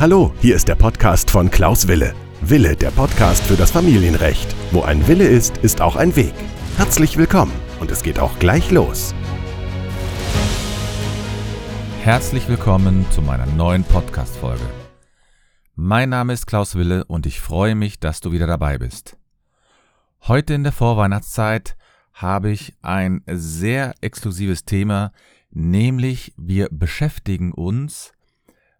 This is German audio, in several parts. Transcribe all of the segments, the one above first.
Hallo, hier ist der Podcast von Klaus Wille. Wille, der Podcast für das Familienrecht. Wo ein Wille ist, ist auch ein Weg. Herzlich willkommen und es geht auch gleich los. Herzlich willkommen zu meiner neuen Podcast-Folge. Mein Name ist Klaus Wille und ich freue mich, dass du wieder dabei bist. Heute in der Vorweihnachtszeit habe ich ein sehr exklusives Thema, nämlich wir beschäftigen uns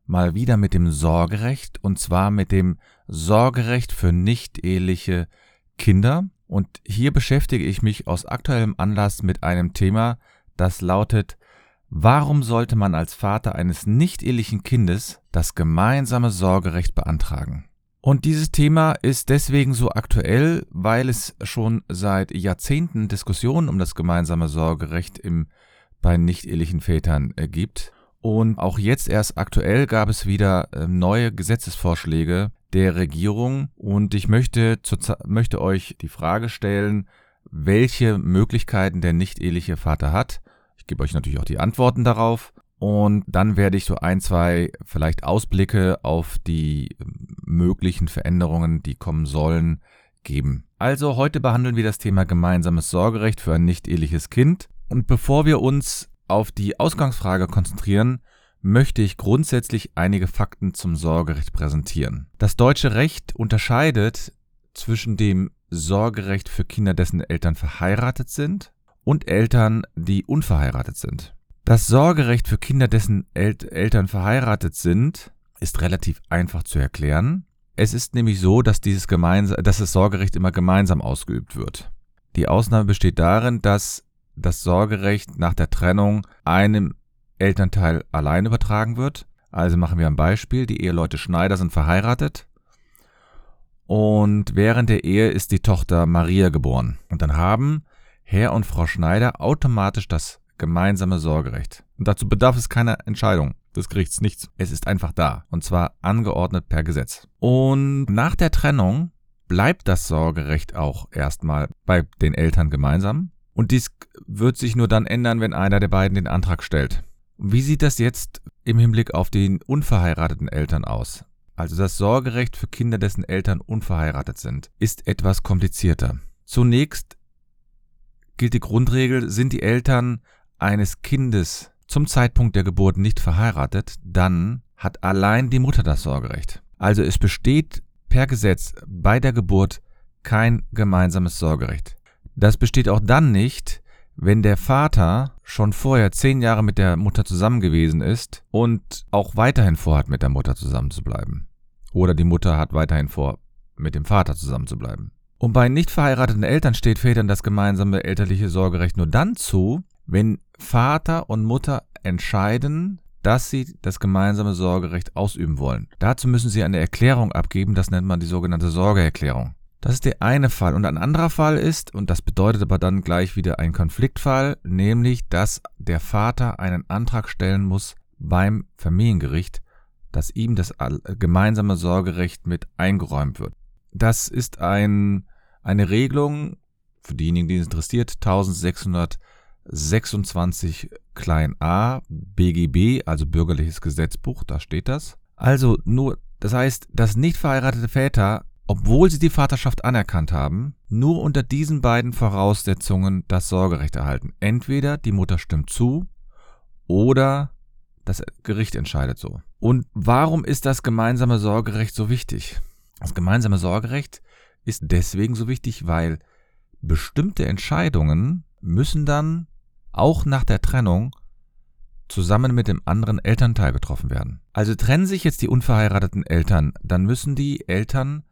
mal wieder mit dem Sorgerecht und zwar mit dem Sorgerecht für nicht-eheliche Kinder. Und hier beschäftige ich mich aus aktuellem Anlass mit einem Thema, das lautet, warum sollte man als Vater eines nicht-ehelichen Kindes das gemeinsame Sorgerecht beantragen? Und dieses Thema ist deswegen so aktuell, weil es schon seit Jahrzehnten Diskussionen um das gemeinsame Sorgerecht im, bei nicht-ehelichen Vätern äh, gibt. Und auch jetzt erst aktuell gab es wieder äh, neue Gesetzesvorschläge der Regierung und ich möchte, möchte euch die Frage stellen, welche Möglichkeiten der nicht-eheliche Vater hat. Ich gebe euch natürlich auch die Antworten darauf und dann werde ich so ein, zwei vielleicht Ausblicke auf die ähm, möglichen Veränderungen, die kommen sollen, geben. Also heute behandeln wir das Thema gemeinsames Sorgerecht für ein nicht-eheliches Kind. Und bevor wir uns auf die Ausgangsfrage konzentrieren, möchte ich grundsätzlich einige Fakten zum Sorgerecht präsentieren. Das deutsche Recht unterscheidet zwischen dem Sorgerecht für Kinder, dessen Eltern verheiratet sind, und Eltern, die unverheiratet sind. Das Sorgerecht für Kinder, dessen El Eltern verheiratet sind, ist relativ einfach zu erklären. Es ist nämlich so, dass dieses dass das Sorgerecht immer gemeinsam ausgeübt wird. Die Ausnahme besteht darin, dass das Sorgerecht nach der Trennung einem Elternteil allein übertragen wird. Also machen wir ein Beispiel. Die Eheleute Schneider sind verheiratet. Und während der Ehe ist die Tochter Maria geboren. Und dann haben Herr und Frau Schneider automatisch das gemeinsame Sorgerecht. Und dazu bedarf es keiner Entscheidung des Gerichts, nichts. Es ist einfach da. Und zwar angeordnet per Gesetz. Und nach der Trennung bleibt das Sorgerecht auch erstmal bei den Eltern gemeinsam. Und dies wird sich nur dann ändern, wenn einer der beiden den Antrag stellt. Wie sieht das jetzt im Hinblick auf die unverheirateten Eltern aus? Also das Sorgerecht für Kinder, dessen Eltern unverheiratet sind, ist etwas komplizierter. Zunächst gilt die Grundregel, sind die Eltern eines Kindes zum Zeitpunkt der Geburt nicht verheiratet, dann hat allein die Mutter das Sorgerecht. Also es besteht per Gesetz bei der Geburt kein gemeinsames Sorgerecht. Das besteht auch dann nicht, wenn der Vater schon vorher zehn Jahre mit der Mutter zusammen gewesen ist und auch weiterhin vorhat, mit der Mutter zusammen zu bleiben. Oder die Mutter hat weiterhin vor, mit dem Vater zusammen zu bleiben. Und bei nicht verheirateten Eltern steht Vätern das gemeinsame elterliche Sorgerecht nur dann zu, wenn Vater und Mutter entscheiden, dass sie das gemeinsame Sorgerecht ausüben wollen. Dazu müssen sie eine Erklärung abgeben, das nennt man die sogenannte Sorgeerklärung. Das ist der eine Fall. Und ein anderer Fall ist, und das bedeutet aber dann gleich wieder ein Konfliktfall, nämlich, dass der Vater einen Antrag stellen muss beim Familiengericht, dass ihm das gemeinsame Sorgerecht mit eingeräumt wird. Das ist ein, eine Regelung, für diejenigen, die es interessiert, 1626 klein a BGB, also bürgerliches Gesetzbuch, da steht das. Also nur, das heißt, dass nicht verheiratete Väter obwohl sie die Vaterschaft anerkannt haben, nur unter diesen beiden Voraussetzungen das Sorgerecht erhalten. Entweder die Mutter stimmt zu oder das Gericht entscheidet so. Und warum ist das gemeinsame Sorgerecht so wichtig? Das gemeinsame Sorgerecht ist deswegen so wichtig, weil bestimmte Entscheidungen müssen dann auch nach der Trennung zusammen mit dem anderen Elternteil getroffen werden. Also trennen sich jetzt die unverheirateten Eltern, dann müssen die Eltern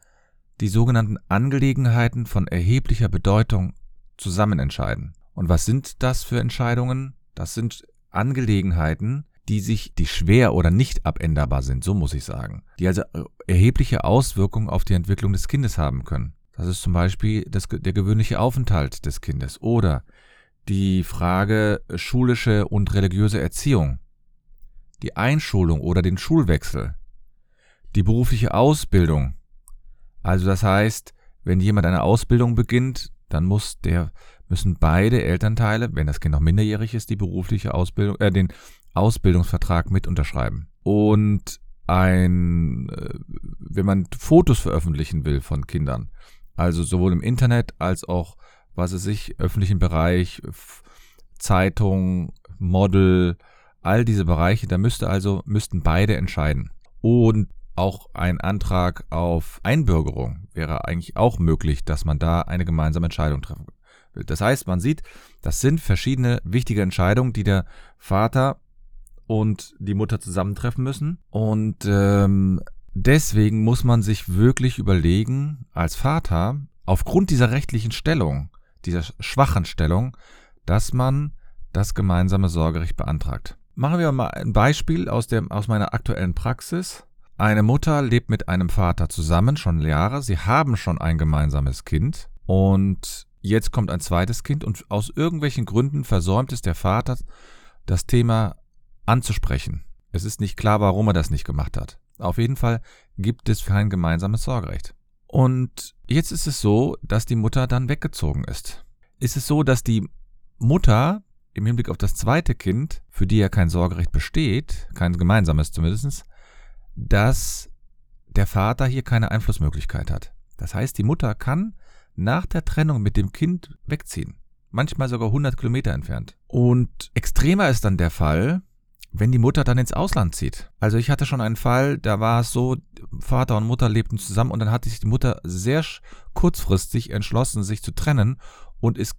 die sogenannten Angelegenheiten von erheblicher Bedeutung zusammen entscheiden. Und was sind das für Entscheidungen? Das sind Angelegenheiten, die sich, die schwer oder nicht abänderbar sind, so muss ich sagen, die also erhebliche Auswirkungen auf die Entwicklung des Kindes haben können. Das ist zum Beispiel das, der gewöhnliche Aufenthalt des Kindes oder die Frage schulische und religiöse Erziehung, die Einschulung oder den Schulwechsel, die berufliche Ausbildung also das heißt, wenn jemand eine Ausbildung beginnt, dann muss der, müssen beide Elternteile, wenn das Kind noch minderjährig ist, die berufliche Ausbildung, äh, den Ausbildungsvertrag mit unterschreiben. Und ein, äh, wenn man Fotos veröffentlichen will von Kindern, also sowohl im Internet als auch, was es sich, öffentlichen Bereich, Zeitung, Model, all diese Bereiche, da müsste also, müssten beide entscheiden. Und auch ein Antrag auf Einbürgerung wäre eigentlich auch möglich, dass man da eine gemeinsame Entscheidung treffen will. Das heißt, man sieht, das sind verschiedene wichtige Entscheidungen, die der Vater und die Mutter zusammentreffen müssen. Und ähm, deswegen muss man sich wirklich überlegen, als Vater, aufgrund dieser rechtlichen Stellung, dieser schwachen Stellung, dass man das gemeinsame Sorgerecht beantragt. Machen wir mal ein Beispiel aus, dem, aus meiner aktuellen Praxis. Eine Mutter lebt mit einem Vater zusammen schon Jahre. Sie haben schon ein gemeinsames Kind und jetzt kommt ein zweites Kind und aus irgendwelchen Gründen versäumt es der Vater, das Thema anzusprechen. Es ist nicht klar, warum er das nicht gemacht hat. Auf jeden Fall gibt es kein gemeinsames Sorgerecht. Und jetzt ist es so, dass die Mutter dann weggezogen ist. Ist es so, dass die Mutter im Hinblick auf das zweite Kind, für die ja kein Sorgerecht besteht, kein gemeinsames zumindest, dass der Vater hier keine Einflussmöglichkeit hat. Das heißt, die Mutter kann nach der Trennung mit dem Kind wegziehen. Manchmal sogar 100 Kilometer entfernt. Und extremer ist dann der Fall, wenn die Mutter dann ins Ausland zieht. Also ich hatte schon einen Fall, da war es so, Vater und Mutter lebten zusammen und dann hatte sich die Mutter sehr kurzfristig entschlossen, sich zu trennen und ist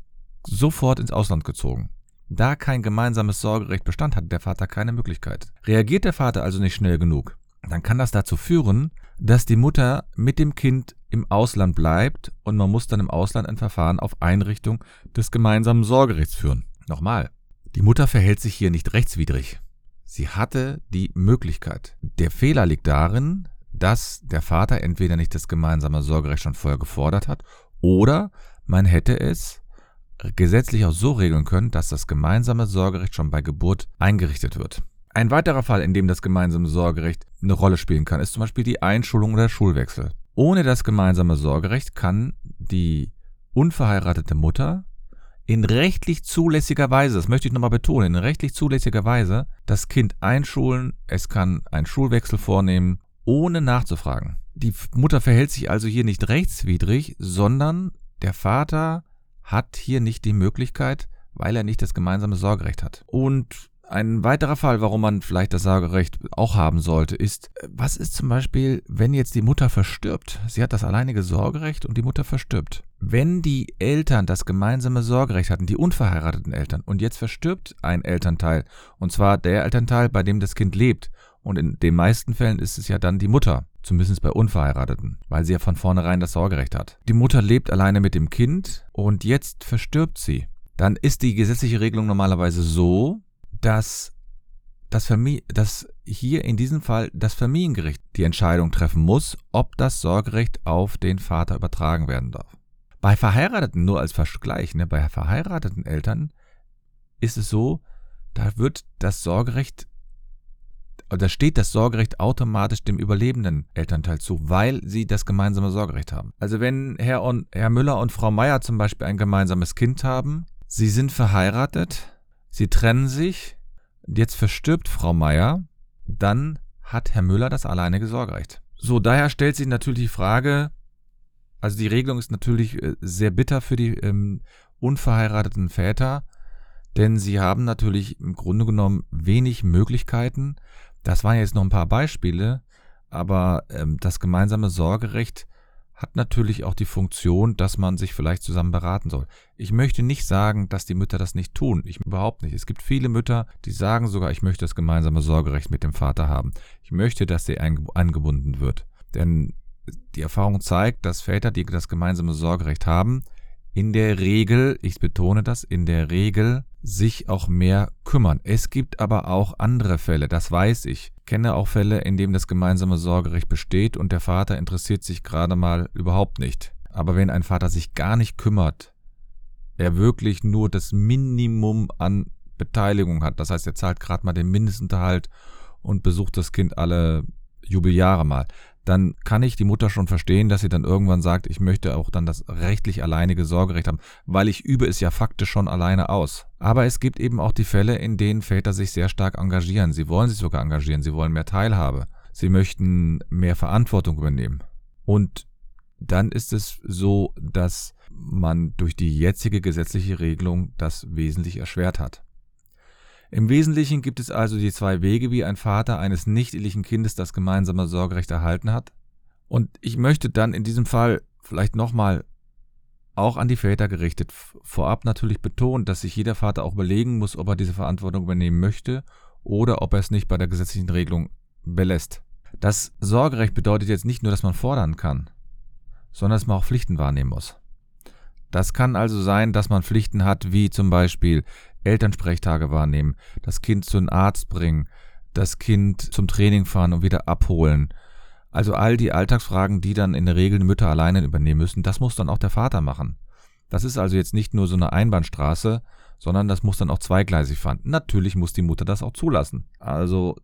sofort ins Ausland gezogen. Da kein gemeinsames Sorgerecht bestand, hatte der Vater keine Möglichkeit. Reagiert der Vater also nicht schnell genug, dann kann das dazu führen, dass die Mutter mit dem Kind im Ausland bleibt und man muss dann im Ausland ein Verfahren auf Einrichtung des gemeinsamen Sorgerechts führen. Nochmal, die Mutter verhält sich hier nicht rechtswidrig. Sie hatte die Möglichkeit. Der Fehler liegt darin, dass der Vater entweder nicht das gemeinsame Sorgerecht schon vorher gefordert hat oder man hätte es gesetzlich auch so regeln können, dass das gemeinsame Sorgerecht schon bei Geburt eingerichtet wird. Ein weiterer Fall, in dem das gemeinsame Sorgerecht eine Rolle spielen kann, ist zum Beispiel die Einschulung oder Schulwechsel. Ohne das gemeinsame Sorgerecht kann die unverheiratete Mutter in rechtlich zulässiger Weise, das möchte ich nochmal betonen, in rechtlich zulässiger Weise das Kind einschulen, es kann einen Schulwechsel vornehmen, ohne nachzufragen. Die Mutter verhält sich also hier nicht rechtswidrig, sondern der Vater hat hier nicht die Möglichkeit, weil er nicht das gemeinsame Sorgerecht hat. Und ein weiterer Fall, warum man vielleicht das Sorgerecht auch haben sollte, ist, was ist zum Beispiel, wenn jetzt die Mutter verstirbt? Sie hat das alleinige Sorgerecht und die Mutter verstirbt. Wenn die Eltern das gemeinsame Sorgerecht hatten, die unverheirateten Eltern, und jetzt verstirbt ein Elternteil, und zwar der Elternteil, bei dem das Kind lebt, und in den meisten Fällen ist es ja dann die Mutter, zumindest bei Unverheirateten, weil sie ja von vornherein das Sorgerecht hat. Die Mutter lebt alleine mit dem Kind und jetzt verstirbt sie. Dann ist die gesetzliche Regelung normalerweise so, dass das, dass hier in diesem Fall das Familiengericht die Entscheidung treffen muss, ob das Sorgerecht auf den Vater übertragen werden darf. Bei Verheirateten, nur als Vergleich, ne, bei verheirateten Eltern ist es so, da wird das Sorgerecht da steht das Sorgerecht automatisch dem überlebenden Elternteil zu, weil sie das gemeinsame Sorgerecht haben. Also wenn Herr, und, Herr Müller und Frau Meier zum Beispiel ein gemeinsames Kind haben, sie sind verheiratet, sie trennen sich, jetzt verstirbt Frau Meier, dann hat Herr Müller das alleinige Sorgerecht. So, daher stellt sich natürlich die Frage, also die Regelung ist natürlich äh, sehr bitter für die ähm, unverheirateten Väter, denn sie haben natürlich im Grunde genommen wenig Möglichkeiten, das waren jetzt noch ein paar Beispiele, aber ähm, das gemeinsame Sorgerecht hat natürlich auch die Funktion, dass man sich vielleicht zusammen beraten soll. Ich möchte nicht sagen, dass die Mütter das nicht tun. Ich überhaupt nicht. Es gibt viele Mütter, die sagen sogar, ich möchte das gemeinsame Sorgerecht mit dem Vater haben. Ich möchte, dass der eingebunden wird. Denn die Erfahrung zeigt, dass Väter, die das gemeinsame Sorgerecht haben, in der Regel, ich betone das, in der Regel sich auch mehr kümmern. Es gibt aber auch andere Fälle, das weiß ich. Kenne auch Fälle, in denen das gemeinsame Sorgerecht besteht und der Vater interessiert sich gerade mal überhaupt nicht. Aber wenn ein Vater sich gar nicht kümmert, er wirklich nur das Minimum an Beteiligung hat, das heißt, er zahlt gerade mal den Mindestunterhalt und besucht das Kind alle Jubeljahre mal, dann kann ich die Mutter schon verstehen, dass sie dann irgendwann sagt, ich möchte auch dann das rechtlich alleinige Sorgerecht haben, weil ich übe es ja faktisch schon alleine aus. Aber es gibt eben auch die Fälle, in denen Väter sich sehr stark engagieren. Sie wollen sich sogar engagieren, sie wollen mehr Teilhabe. sie möchten mehr Verantwortung übernehmen. Und dann ist es so, dass man durch die jetzige gesetzliche Regelung das wesentlich erschwert hat. Im Wesentlichen gibt es also die zwei Wege, wie ein Vater eines nicht-ehelichen Kindes das gemeinsame Sorgerecht erhalten hat. Und ich möchte dann in diesem Fall vielleicht nochmal auch an die Väter gerichtet vorab natürlich betonen, dass sich jeder Vater auch überlegen muss, ob er diese Verantwortung übernehmen möchte oder ob er es nicht bei der gesetzlichen Regelung belässt. Das Sorgerecht bedeutet jetzt nicht nur, dass man fordern kann, sondern dass man auch Pflichten wahrnehmen muss. Das kann also sein, dass man Pflichten hat, wie zum Beispiel Elternsprechtage wahrnehmen, das Kind zu einem Arzt bringen, das Kind zum Training fahren und wieder abholen. Also all die Alltagsfragen, die dann in der Regel Mütter alleine übernehmen müssen, das muss dann auch der Vater machen. Das ist also jetzt nicht nur so eine Einbahnstraße, sondern das muss dann auch zweigleisig fahren. Natürlich muss die Mutter das auch zulassen. Also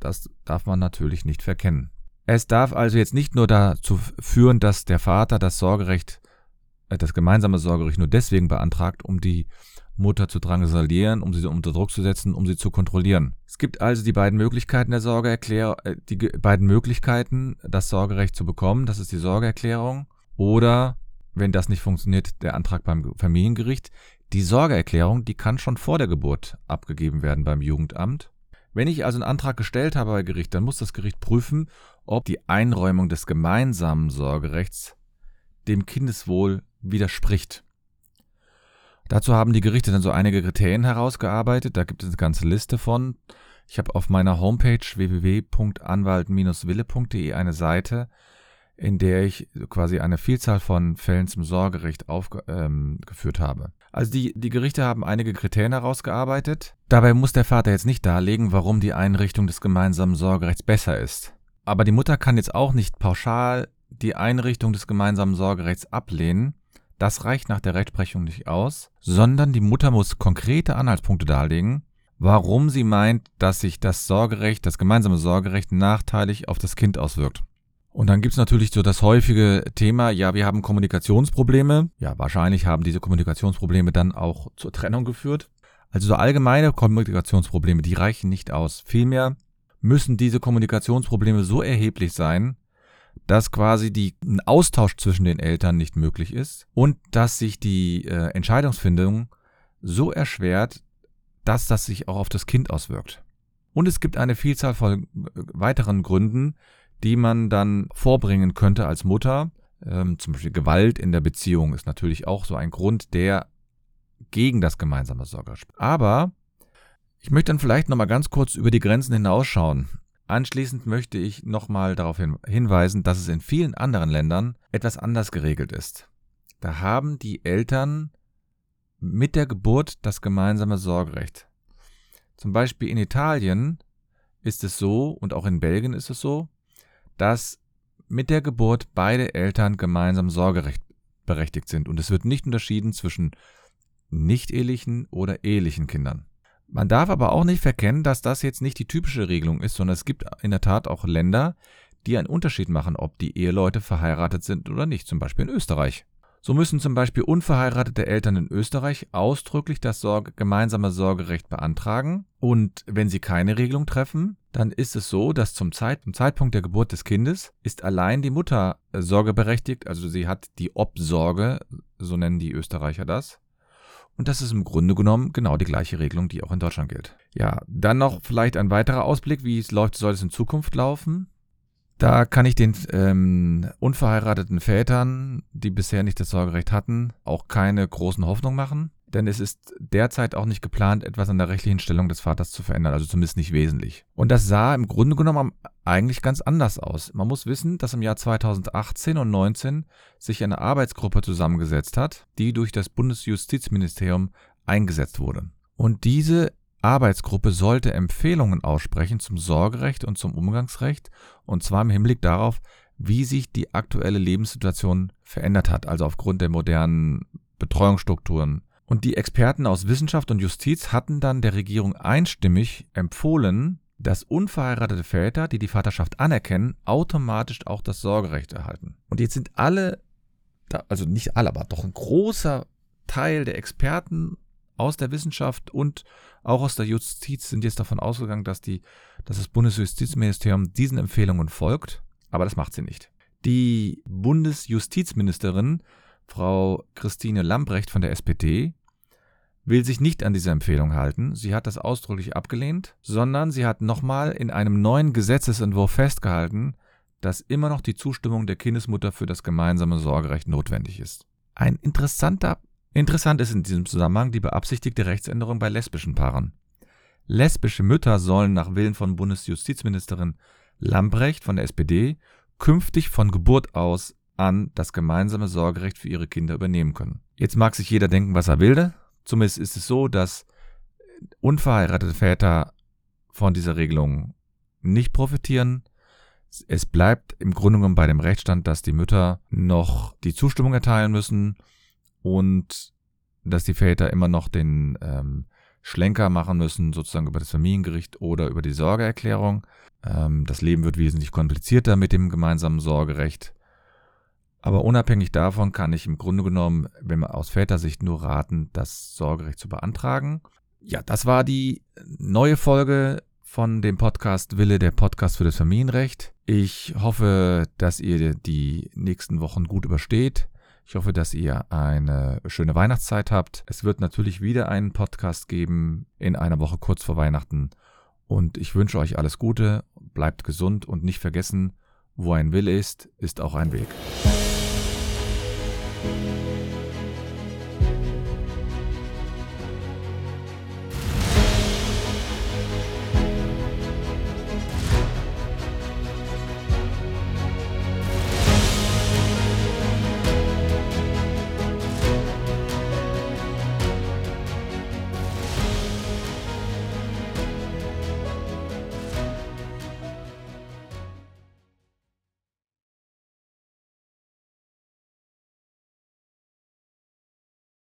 das darf man natürlich nicht verkennen. Es darf also jetzt nicht nur dazu führen, dass der Vater das Sorgerecht, äh, das gemeinsame Sorgerecht nur deswegen beantragt, um die Mutter zu drangsalieren, um sie unter Druck zu setzen, um sie zu kontrollieren. Es gibt also die beiden Möglichkeiten der Sorgeerklärung, äh, die beiden Möglichkeiten, das Sorgerecht zu bekommen. Das ist die Sorgeerklärung oder, wenn das nicht funktioniert, der Antrag beim Familiengericht. Die Sorgeerklärung, die kann schon vor der Geburt abgegeben werden beim Jugendamt. Wenn ich also einen Antrag gestellt habe bei Gericht, dann muss das Gericht prüfen, ob die Einräumung des gemeinsamen Sorgerechts dem Kindeswohl widerspricht. Dazu haben die Gerichte dann so einige Kriterien herausgearbeitet. Da gibt es eine ganze Liste von. Ich habe auf meiner Homepage www.anwalt-wille.de eine Seite, in der ich quasi eine Vielzahl von Fällen zum Sorgerecht aufgeführt ähm, habe. Also die, die Gerichte haben einige Kriterien herausgearbeitet. Dabei muss der Vater jetzt nicht darlegen, warum die Einrichtung des gemeinsamen Sorgerechts besser ist. Aber die Mutter kann jetzt auch nicht pauschal die Einrichtung des gemeinsamen Sorgerechts ablehnen, das reicht nach der Rechtsprechung nicht aus, sondern die Mutter muss konkrete Anhaltspunkte darlegen, warum sie meint, dass sich das Sorgerecht, das gemeinsame Sorgerecht nachteilig auf das Kind auswirkt. Und dann gibt's natürlich so das häufige Thema, ja, wir haben Kommunikationsprobleme. Ja, wahrscheinlich haben diese Kommunikationsprobleme dann auch zur Trennung geführt. Also so allgemeine Kommunikationsprobleme, die reichen nicht aus. Vielmehr müssen diese Kommunikationsprobleme so erheblich sein, dass quasi die, ein Austausch zwischen den Eltern nicht möglich ist und dass sich die äh, Entscheidungsfindung so erschwert, dass das sich auch auf das Kind auswirkt. Und es gibt eine Vielzahl von äh, weiteren Gründen, die man dann vorbringen könnte als Mutter. Ähm, zum Beispiel Gewalt in der Beziehung ist natürlich auch so ein Grund, der gegen das gemeinsame Sorgerecht. Aber ich möchte dann vielleicht nochmal ganz kurz über die Grenzen hinausschauen. Anschließend möchte ich nochmal darauf hinweisen, dass es in vielen anderen Ländern etwas anders geregelt ist. Da haben die Eltern mit der Geburt das gemeinsame Sorgerecht. Zum Beispiel in Italien ist es so, und auch in Belgien ist es so, dass mit der Geburt beide Eltern gemeinsam Sorgerecht berechtigt sind. Und es wird nicht unterschieden zwischen nicht-ehelichen oder ehelichen Kindern. Man darf aber auch nicht verkennen, dass das jetzt nicht die typische Regelung ist, sondern es gibt in der Tat auch Länder, die einen Unterschied machen, ob die Eheleute verheiratet sind oder nicht, zum Beispiel in Österreich. So müssen zum Beispiel unverheiratete Eltern in Österreich ausdrücklich das Sorge gemeinsame Sorgerecht beantragen. Und wenn sie keine Regelung treffen, dann ist es so, dass zum, Zeit, zum Zeitpunkt der Geburt des Kindes ist allein die Mutter sorgeberechtigt, also sie hat die Obsorge, so nennen die Österreicher das, und das ist im Grunde genommen genau die gleiche Regelung, die auch in Deutschland gilt. Ja, dann noch vielleicht ein weiterer Ausblick, wie es läuft, soll es in Zukunft laufen. Da kann ich den ähm, unverheirateten Vätern, die bisher nicht das Sorgerecht hatten, auch keine großen Hoffnung machen denn es ist derzeit auch nicht geplant, etwas an der rechtlichen Stellung des Vaters zu verändern, also zumindest nicht wesentlich. Und das sah im Grunde genommen eigentlich ganz anders aus. Man muss wissen, dass im Jahr 2018 und 2019 sich eine Arbeitsgruppe zusammengesetzt hat, die durch das Bundesjustizministerium eingesetzt wurde. Und diese Arbeitsgruppe sollte Empfehlungen aussprechen zum Sorgerecht und zum Umgangsrecht, und zwar im Hinblick darauf, wie sich die aktuelle Lebenssituation verändert hat, also aufgrund der modernen Betreuungsstrukturen, und die Experten aus Wissenschaft und Justiz hatten dann der Regierung einstimmig empfohlen, dass unverheiratete Väter, die die Vaterschaft anerkennen, automatisch auch das Sorgerecht erhalten. Und jetzt sind alle, also nicht alle, aber doch ein großer Teil der Experten aus der Wissenschaft und auch aus der Justiz sind jetzt davon ausgegangen, dass, die, dass das Bundesjustizministerium diesen Empfehlungen folgt, aber das macht sie nicht. Die Bundesjustizministerin, Frau Christine Lambrecht von der SPD, will sich nicht an diese Empfehlung halten. Sie hat das ausdrücklich abgelehnt, sondern sie hat nochmal in einem neuen Gesetzesentwurf festgehalten, dass immer noch die Zustimmung der Kindesmutter für das gemeinsame Sorgerecht notwendig ist. Ein interessanter, interessant ist in diesem Zusammenhang die beabsichtigte Rechtsänderung bei lesbischen Paaren. Lesbische Mütter sollen nach Willen von Bundesjustizministerin Lambrecht von der SPD künftig von Geburt aus an das gemeinsame Sorgerecht für ihre Kinder übernehmen können. Jetzt mag sich jeder denken, was er will. Zumindest ist es so, dass unverheiratete Väter von dieser Regelung nicht profitieren. Es bleibt im Grunde genommen bei dem Rechtsstand, dass die Mütter noch die Zustimmung erteilen müssen und dass die Väter immer noch den ähm, Schlenker machen müssen, sozusagen über das Familiengericht oder über die Sorgeerklärung. Ähm, das Leben wird wesentlich komplizierter mit dem gemeinsamen Sorgerecht. Aber unabhängig davon kann ich im Grunde genommen, wenn man aus Vätersicht nur raten, das Sorgerecht zu beantragen. Ja, das war die neue Folge von dem Podcast Wille, der Podcast für das Familienrecht. Ich hoffe, dass ihr die nächsten Wochen gut übersteht. Ich hoffe, dass ihr eine schöne Weihnachtszeit habt. Es wird natürlich wieder einen Podcast geben in einer Woche kurz vor Weihnachten. Und ich wünsche euch alles Gute, bleibt gesund und nicht vergessen, wo ein Wille ist, ist auch ein Weg.